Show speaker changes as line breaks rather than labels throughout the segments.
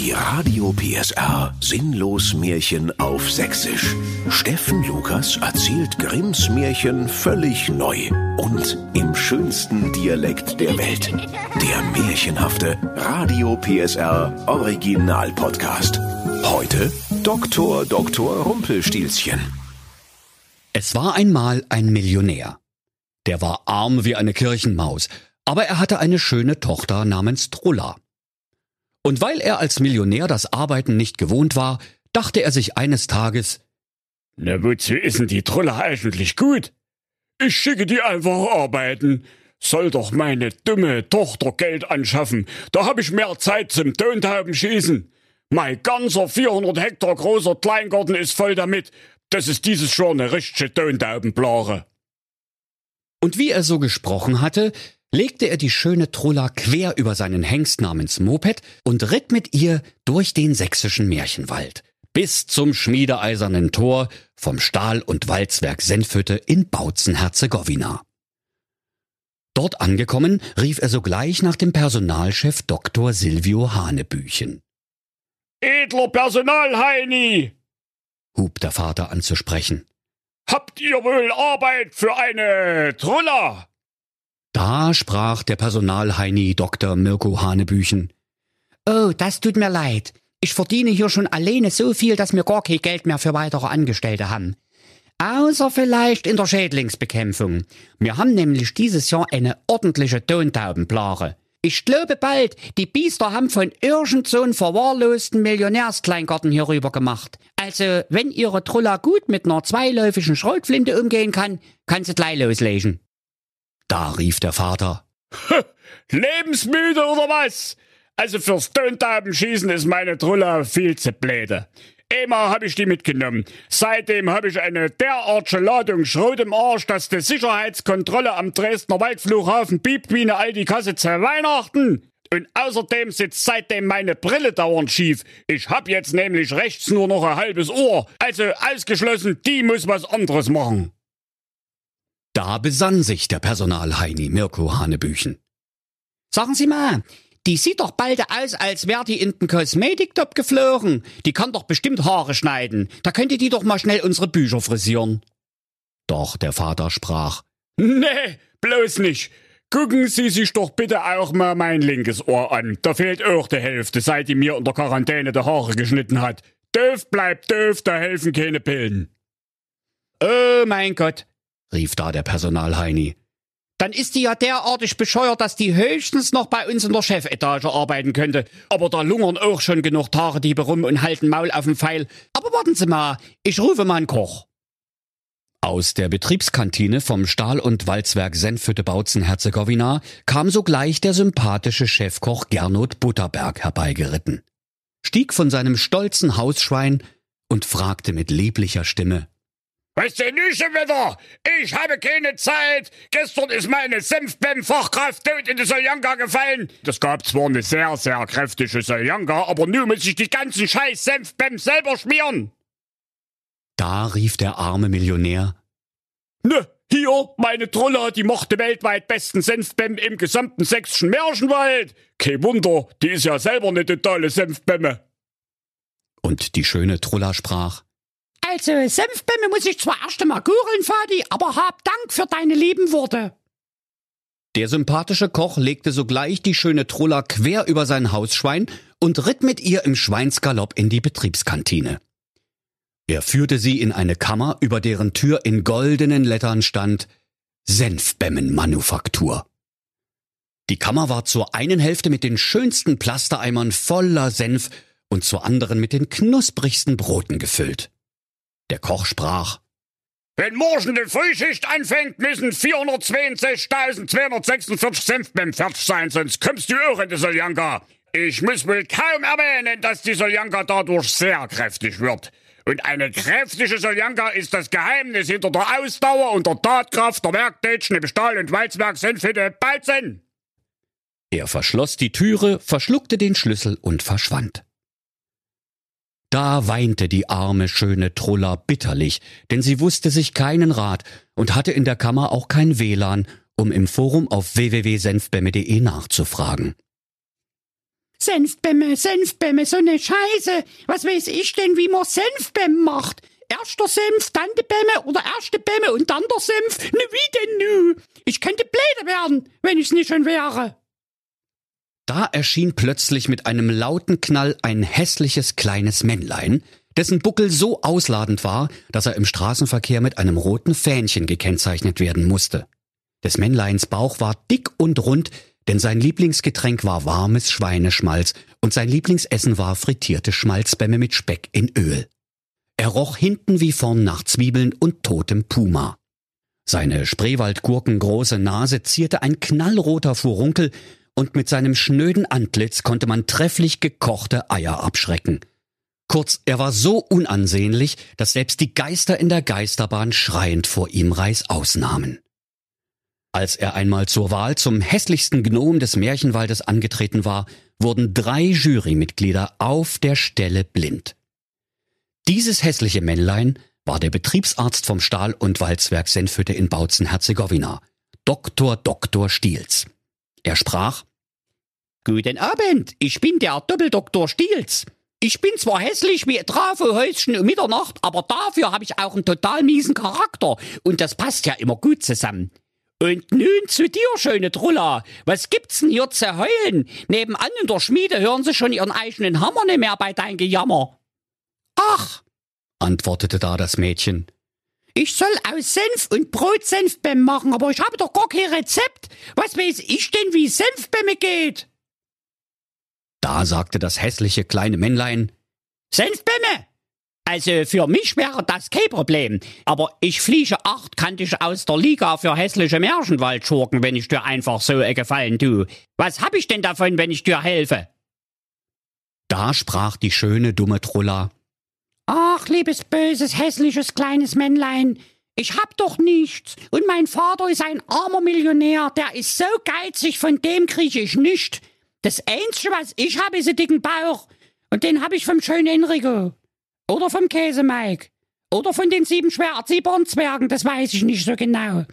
Die Radio PSR Sinnlos Märchen auf Sächsisch. Steffen Lukas erzählt Grimms Märchen völlig neu und im schönsten Dialekt der Welt. Der märchenhafte Radio PSR Original Podcast. Heute Dr. Dr. Rumpelstilzchen.
Es war einmal ein Millionär. Der war arm wie eine Kirchenmaus, aber er hatte eine schöne Tochter namens Trulla. Und weil er als Millionär das Arbeiten nicht gewohnt war, dachte er sich eines Tages,
Na, wozu ist denn die Trulla eigentlich gut? Ich schicke die einfach arbeiten. Soll doch meine dumme Tochter Geld anschaffen. Da hab ich mehr Zeit zum Tontauben schießen. Mein ganzer 400 Hektar großer Kleingarten ist voll damit. Das ist dieses Jahr eine richtige Tontaubenplare.
Und wie er so gesprochen hatte, legte er die schöne Trulla quer über seinen Hengst namens Moped und ritt mit ihr durch den sächsischen Märchenwald bis zum schmiedeeisernen Tor vom Stahl- und Walzwerk Senfhütte in Bautzen-Herzegowina. Dort angekommen, rief er sogleich nach dem Personalchef Dr. Silvio Hanebüchen.
Edler Personalheini!
hub der Vater an zu sprechen.
Habt ihr wohl Arbeit für eine Trulla?
Da sprach der Personalheini Dr. Mirko Hanebüchen.
Oh, das tut mir leid. Ich verdiene hier schon alleine so viel, dass wir gar kein Geld mehr für weitere Angestellte haben. Außer vielleicht in der Schädlingsbekämpfung. Wir haben nämlich dieses Jahr eine ordentliche Tontaubenplage. Ich glaube bald, die Biester haben von irgend so einen verwahrlosten Millionärskleingarten hier rüber gemacht. Also, wenn ihre Trulla gut mit einer zweiläufigen Schrotflinte umgehen kann, kann sie gleich loslegen.
Da rief der Vater.
Lebensmüde oder was? Also fürs Tontaubenschießen ist meine Trulla viel zu bläde. Einmal hab ich die mitgenommen. Seitdem hab ich eine derartige Ladung Schrot im Arsch, dass die Sicherheitskontrolle am Dresdner Waldflughafen piept wie eine alte Kasse zu Weihnachten. Und außerdem sitzt seitdem meine Brille dauernd schief. Ich hab jetzt nämlich rechts nur noch ein halbes Ohr. Also ausgeschlossen, die muss was anderes machen.
Da besann sich der Personalheini Mirko Hanebüchen.
Sagen Sie mal, die sieht doch bald aus, als wär die in den Kosmetiktop geflogen. Die kann doch bestimmt Haare schneiden. Da könnte die doch mal schnell unsere Bücher frisieren.
Doch der Vater sprach.
Nee, bloß nicht. Gucken Sie sich doch bitte auch mal mein linkes Ohr an. Da fehlt auch die Hälfte, seit die mir unter Quarantäne die Haare geschnitten hat. Doof bleibt doof, da helfen keine Pillen.
Oh mein Gott,
rief da der Personalheini.
dann ist die ja derartig bescheuert, dass die höchstens noch bei uns in der Chefetage arbeiten könnte. Aber da lungern auch schon genug Tagediebe rum und halten Maul auf den Pfeil. Aber warten Sie mal, ich rufe mal einen Koch.
Aus der Betriebskantine vom Stahl- und Walzwerk Senfhütte Bautzen-Herzegowina kam sogleich der sympathische Chefkoch Gernot Butterberg herbeigeritten, stieg von seinem stolzen Hausschwein und fragte mit lieblicher Stimme.
Nun schon wieder? Ich habe keine Zeit. Gestern ist meine Senfbem-Fachkraft tot in die Soljanka gefallen. Das gab zwar eine sehr, sehr kräftige Soljanka, aber nun muss ich die ganzen scheiß Senfbem selber schmieren.
Da rief der arme Millionär.
Ne, hier, meine Trulla, die macht den weltweit besten Senfbem im gesamten sächsischen Märchenwald. Kein Wunder, die ist ja selber eine totale Senfbemme.
Und die schöne Trulla sprach.
Also, Senfbämme muss ich zwar erst einmal googeln, Vati, aber hab Dank für deine lieben Worte.
Der sympathische Koch legte sogleich die schöne Trulla quer über sein Hausschwein und ritt mit ihr im Schweinsgalopp in die Betriebskantine. Er führte sie in eine Kammer, über deren Tür in goldenen Lettern stand Senfbämmenmanufaktur. Die Kammer war zur einen Hälfte mit den schönsten Plastereimern voller Senf und zur anderen mit den knusprigsten Broten gefüllt. Der Koch sprach.
Wenn morgen die Frühschicht anfängt, müssen 462.246 Senfbem fertig sein, sonst kommst du auch in die Soljanka. Ich muss wohl kaum erwähnen, dass die Soljanka dadurch sehr kräftig wird. Und eine kräftige Soljanka ist das Geheimnis hinter der Ausdauer und der Tatkraft der Werktätschen im Stahl- und Walzwerk Senfhütte Balzen.
Er verschloss die Türe, verschluckte den Schlüssel und verschwand. Da weinte die arme, schöne Trulla bitterlich, denn sie wusste sich keinen Rat und hatte in der Kammer auch kein WLAN, um im Forum auf www.senfbämme.de nachzufragen.
Senfbämme, Senfbämme, so ne Scheiße. Was weiß ich denn, wie man Senfbämme macht? Erster Senf, dann die Bämme oder erste Bämme und dann der Senf. Ne, wie denn nu? Ich könnte bläde werden, wenn ich's nicht schon wäre.
Da erschien plötzlich mit einem lauten Knall ein hässliches kleines Männlein, dessen Buckel so ausladend war, dass er im Straßenverkehr mit einem roten Fähnchen gekennzeichnet werden musste. Des Männleins Bauch war dick und rund, denn sein Lieblingsgetränk war warmes Schweineschmalz und sein Lieblingsessen war frittierte Schmalzbämme mit Speck in Öl. Er roch hinten wie vorn nach Zwiebeln und totem Puma. Seine Spreewaldgurkengroße Nase zierte ein knallroter Furunkel und mit seinem schnöden Antlitz konnte man trefflich gekochte Eier abschrecken. Kurz, er war so unansehnlich, dass selbst die Geister in der Geisterbahn schreiend vor ihm Reißaus nahmen. Als er einmal zur Wahl zum hässlichsten Gnom des Märchenwaldes angetreten war, wurden drei Jurymitglieder auf der Stelle blind. Dieses hässliche Männlein war der Betriebsarzt vom Stahl- und Walzwerk Senfhütte in Bautzen-Herzegowina, Dr. Dr. Stiels. Er sprach,
Guten Abend, ich bin der Doppeldoktor Stiels. Ich bin zwar hässlich wie Trafohäuschen um Mitternacht, aber dafür habe ich auch einen total miesen Charakter und das passt ja immer gut zusammen. Und nun zu dir, schöne Trulla. Was gibt's denn hier zu heulen? Nebenan in der Schmiede hören sie schon ihren eigenen Hammer nicht mehr bei dein Gejammer. Ach,
antwortete da das Mädchen.
Ich soll aus Senf und Brot Senfbämme machen, aber ich habe doch gar kein Rezept. Was weiß ich denn, wie Senfbämme geht?
Da sagte das hässliche kleine Männlein,
Senfbämme! Also für mich wäre das kein Problem. Aber ich fliege achtkantig aus der Liga für hässliche Märchenwaldschurken, wenn ich dir einfach so Gefallen tu. Was hab ich denn davon, wenn ich dir helfe?
Da sprach die schöne dumme Trulla.
Ach, liebes böses, hässliches kleines Männlein, ich hab doch nichts. Und mein Vater ist ein armer Millionär, der ist so geizig, von dem krieg ich nicht. Das Einzige, was ich habe, ist ein dicken Bauch. Und den hab ich vom schönen Enrico. Oder vom Käse Mike. Oder von den sieben schwer erziehbaren Zwergen, das weiß ich nicht so genau.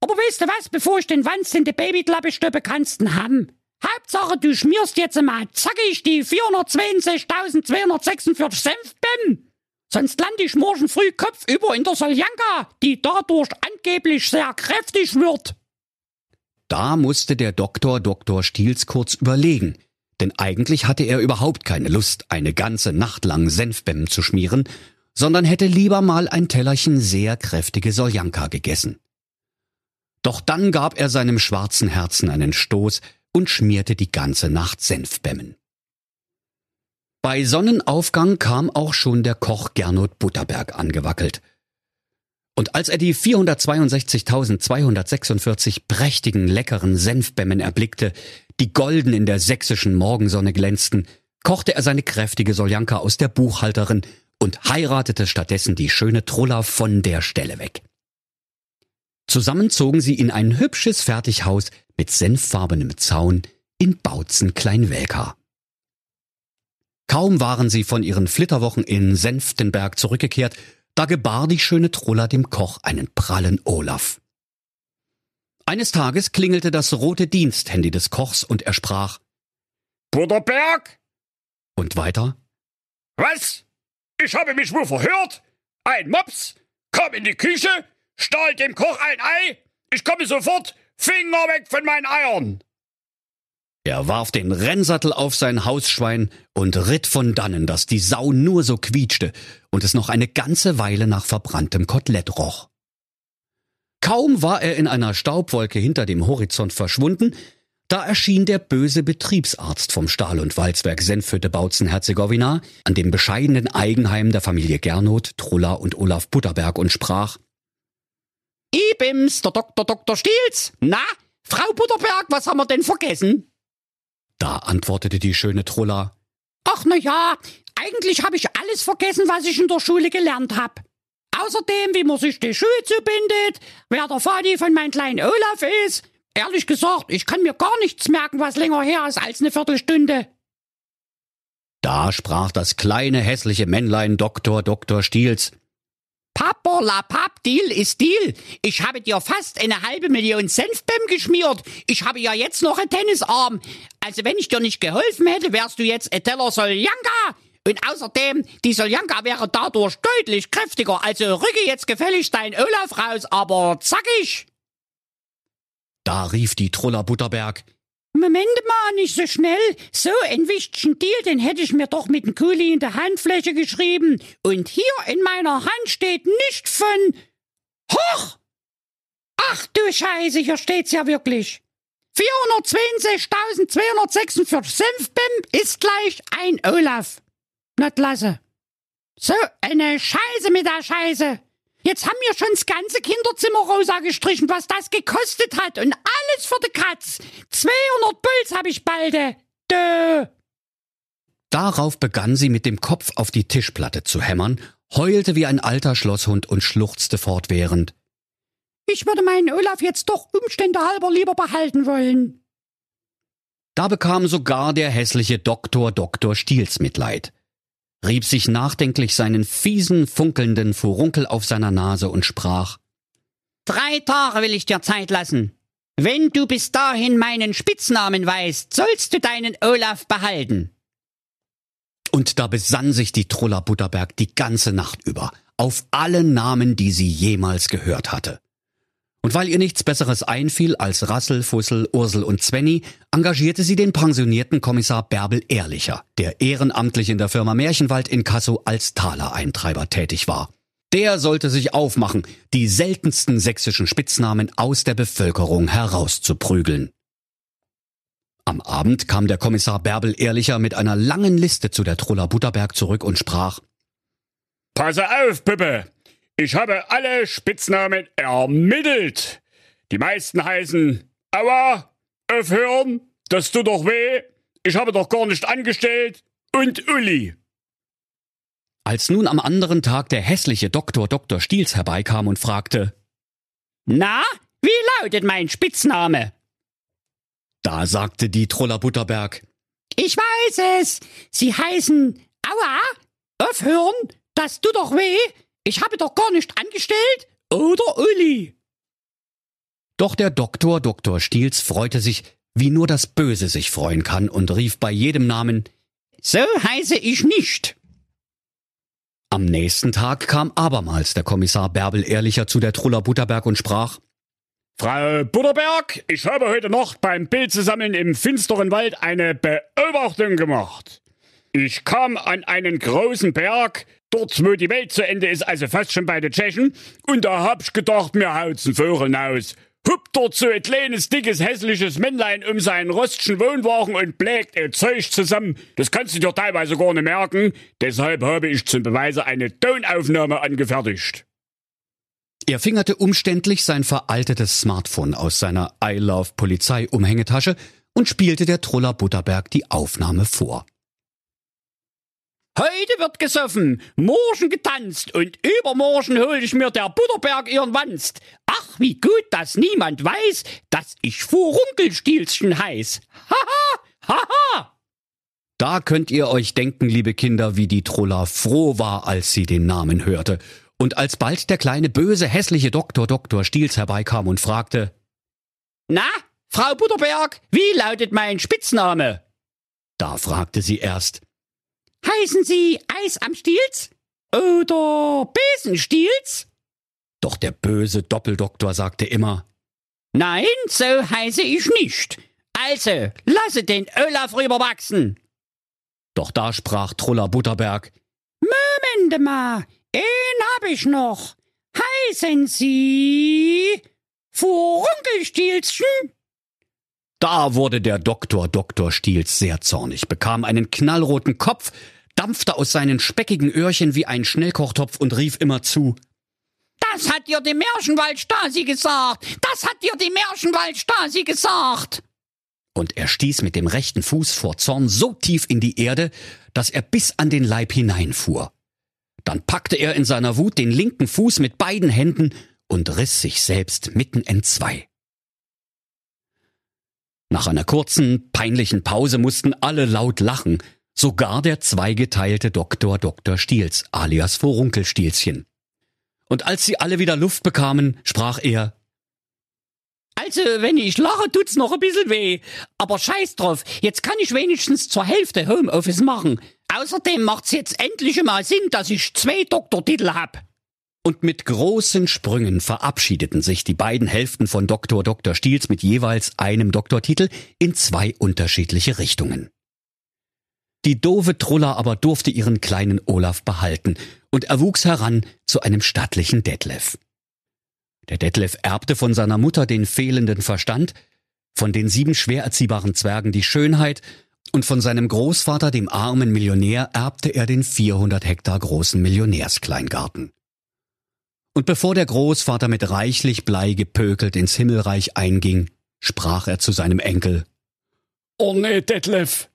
Aber weißt du was, bevor ich den Wanz in die Babyklappe stöppe, kannst du haben. Hauptsache, du schmierst jetzt mal zackig die 462.246 Senfbäm. Sonst lande ich morgen früh kopfüber in der Soljanka, die dadurch angeblich sehr kräftig wird.
Da musste der Doktor Dr. Stiels kurz überlegen denn eigentlich hatte er überhaupt keine Lust, eine ganze Nacht lang Senfbämmen zu schmieren, sondern hätte lieber mal ein Tellerchen sehr kräftige Soljanka gegessen. Doch dann gab er seinem schwarzen Herzen einen Stoß und schmierte die ganze Nacht Senfbämmen. Bei Sonnenaufgang kam auch schon der Koch Gernot Butterberg angewackelt. Und als er die 462.246 prächtigen, leckeren Senfbämmen erblickte, die golden in der sächsischen Morgensonne glänzten, kochte er seine kräftige Soljanka aus der Buchhalterin und heiratete stattdessen die schöne Trulla von der Stelle weg. Zusammen zogen sie in ein hübsches Fertighaus mit senffarbenem Zaun in Bautzen Kleinwelka. Kaum waren sie von ihren Flitterwochen in Senftenberg zurückgekehrt, da gebar die schöne Trulla dem Koch einen prallen Olaf. Eines Tages klingelte das rote Diensthandy des Kochs und er sprach
Butterberg?
Und weiter
Was? Ich habe mich wohl verhört? Ein Mops kam in die Küche, stahl dem Koch ein Ei. Ich komme sofort. Finger weg von meinen Eiern.
Er warf den Rennsattel auf sein Hausschwein und ritt von dannen, dass die Sau nur so quietschte und es noch eine ganze Weile nach verbranntem Kotelett roch. Kaum war er in einer Staubwolke hinter dem Horizont verschwunden, da erschien der böse Betriebsarzt vom Stahl- und Walzwerk Senfhütte Bautzen-Herzegowina an dem bescheidenen Eigenheim der Familie Gernot, Trulla und Olaf Butterberg und sprach
Ibims, der Doktor Dr. Stiels. Na, Frau Butterberg, was haben wir denn vergessen?
Da antwortete die schöne Trulla
Ach na ja, eigentlich habe ich alles vergessen, was ich in der Schule gelernt hab. Außerdem, wie man sich die Schuhe zubindet, wer der Vati von meinem kleinen Olaf ist. Ehrlich gesagt, ich kann mir gar nichts merken, was länger her ist als eine Viertelstunde.
Da sprach das kleine hässliche Männlein Doktor Doktor Stiels.
Papperlapapp, Deal ist Deal. Ich habe dir fast eine halbe Million Senfbem geschmiert. Ich habe ja jetzt noch einen Tennisarm. Also wenn ich dir nicht geholfen hätte, wärst du jetzt Eteller Soljanka. Und außerdem, die Soljanka wäre dadurch deutlich kräftiger. Also rücke jetzt gefällig dein Olaf raus, aber zackig.
Da rief die Truller Butterberg.
Moment mal, nicht so schnell. So ein wichtigen Deal, den hätte ich mir doch mit dem Kuli in der Handfläche geschrieben. Und hier in meiner Hand steht nicht von... Hoch! Ach du Scheiße, hier steht's ja wirklich. 462.246 Senfbim ist gleich ein Olaf. Na klasse. So eine Scheiße mit der Scheiße. Jetzt haben wir schon das ganze Kinderzimmer rosa gestrichen, was das gekostet hat. Und alles für die Katz. 200 Puls hab ich balde. Dö.
Darauf begann sie mit dem Kopf auf die Tischplatte zu hämmern, heulte wie ein alter Schlosshund und schluchzte fortwährend.
Ich würde meinen Olaf jetzt doch Umstände halber lieber behalten wollen.
Da bekam sogar der hässliche Doktor Doktor Stiels Mitleid rieb sich nachdenklich seinen fiesen, funkelnden Furunkel auf seiner Nase und sprach
Drei Tage will ich dir Zeit lassen. Wenn du bis dahin meinen Spitznamen weißt, sollst du deinen Olaf behalten.
Und da besann sich die Truller Butterberg die ganze Nacht über auf alle Namen, die sie jemals gehört hatte. Und weil ihr nichts Besseres einfiel als Rassel, Fussel, Ursel und Zwenny, engagierte sie den pensionierten Kommissar Bärbel Ehrlicher, der ehrenamtlich in der Firma Märchenwald in Kasso als Talereintreiber tätig war. Der sollte sich aufmachen, die seltensten sächsischen Spitznamen aus der Bevölkerung herauszuprügeln. Am Abend kam der Kommissar Bärbel Ehrlicher mit einer langen Liste zu der Truller Butterberg zurück und sprach
Passe auf, Puppe! Ich habe alle Spitznamen ermittelt. Die meisten heißen Aua, aufhören, das tut doch weh, ich habe doch gar nicht angestellt und Uli.
Als nun am anderen Tag der hässliche Doktor Dr. Stiels herbeikam und fragte,
Na, wie lautet mein Spitzname?
Da sagte die Truller Butterberg,
Ich weiß es. Sie heißen Aua, aufhören, das tut doch weh, ich habe doch gar nicht angestellt. Oder Uli?
Doch der Doktor Dr. Stiels freute sich, wie nur das Böse sich freuen kann, und rief bei jedem Namen
So heiße ich nicht.
Am nächsten Tag kam abermals der Kommissar Bärbel Ehrlicher zu der Truller Butterberg und sprach
Frau Butterberg, ich habe heute Nacht beim Pilzesammeln im finsteren Wald eine Beobachtung gemacht. Ich kam an einen großen Berg, dort wo die Welt zu Ende ist, also fast schon bei den Tschechen, und da hab ich gedacht, mir haut's ein Vogel aus. Hüpft dort so ein kleines, dickes, hässliches Männlein um seinen rostischen Wohnwagen und blägt ein Zeug zusammen. Das kannst du dir teilweise gar nicht merken. Deshalb habe ich zum Beweise eine Tonaufnahme angefertigt.
Er fingerte umständlich sein veraltetes Smartphone aus seiner I Love Polizei Umhängetasche und spielte der Truller Butterberg die Aufnahme vor.
Heute wird gesoffen, morgen getanzt und übermorgen hol ich mir der Butterberg ihren Wanst. Ach, wie gut, dass niemand weiß, dass ich Furunkelstielchen heiß. Haha, haha.
Da könnt ihr euch denken, liebe Kinder, wie die Truller froh war, als sie den Namen hörte. Und als bald der kleine böse hässliche Doktor Doktor Stiels herbeikam und fragte,
Na, Frau Butterberg, wie lautet mein Spitzname?
Da fragte sie erst,
Heißen Sie Eis am Stiels? Oder Besenstiels?
Doch der böse Doppeldoktor sagte immer,
Nein, so heiße ich nicht. Also, lasse den Olaf rüberwachsen.
Doch da sprach Truller Butterberg,
Moment mal, einen hab ich noch. Heißen Sie Furunkelstielchen?
Da wurde der Doktor Doktor Stiels sehr zornig, bekam einen knallroten Kopf, dampfte aus seinen speckigen Öhrchen wie ein Schnellkochtopf und rief immer zu.
Das hat dir die Märchenwald-Stasi gesagt! Das hat dir die Märchenwald-Stasi gesagt!
Und er stieß mit dem rechten Fuß vor Zorn so tief in die Erde, dass er bis an den Leib hineinfuhr. Dann packte er in seiner Wut den linken Fuß mit beiden Händen und riss sich selbst mitten entzwei. Nach einer kurzen, peinlichen Pause mussten alle laut lachen, sogar der zweigeteilte Doktor Dr. Stiels, alias Vorunkelstielchen. Und als sie alle wieder Luft bekamen, sprach er,
also, wenn ich lache, tut's noch ein bisschen weh. Aber scheiß drauf, jetzt kann ich wenigstens zur Hälfte Homeoffice machen. Außerdem macht's jetzt endlich mal Sinn, dass ich zwei Doktortitel hab.
Und mit großen Sprüngen verabschiedeten sich die beiden Hälften von Dr. Dr. Stiels mit jeweils einem Doktortitel in zwei unterschiedliche Richtungen. Die doofe Trulla aber durfte ihren kleinen Olaf behalten und erwuchs heran zu einem stattlichen Detlef. Der Detlef erbte von seiner Mutter den fehlenden Verstand, von den sieben schwer erziehbaren Zwergen die Schönheit und von seinem Großvater, dem armen Millionär, erbte er den 400 Hektar großen Millionärskleingarten. Und bevor der Großvater mit reichlich Blei gepökelt ins Himmelreich einging, sprach er zu seinem Enkel.
Oh nee, Detlef.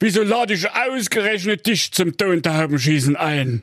Wieso lade ich ausgerechnet dich zum Tontaubenschießen ein?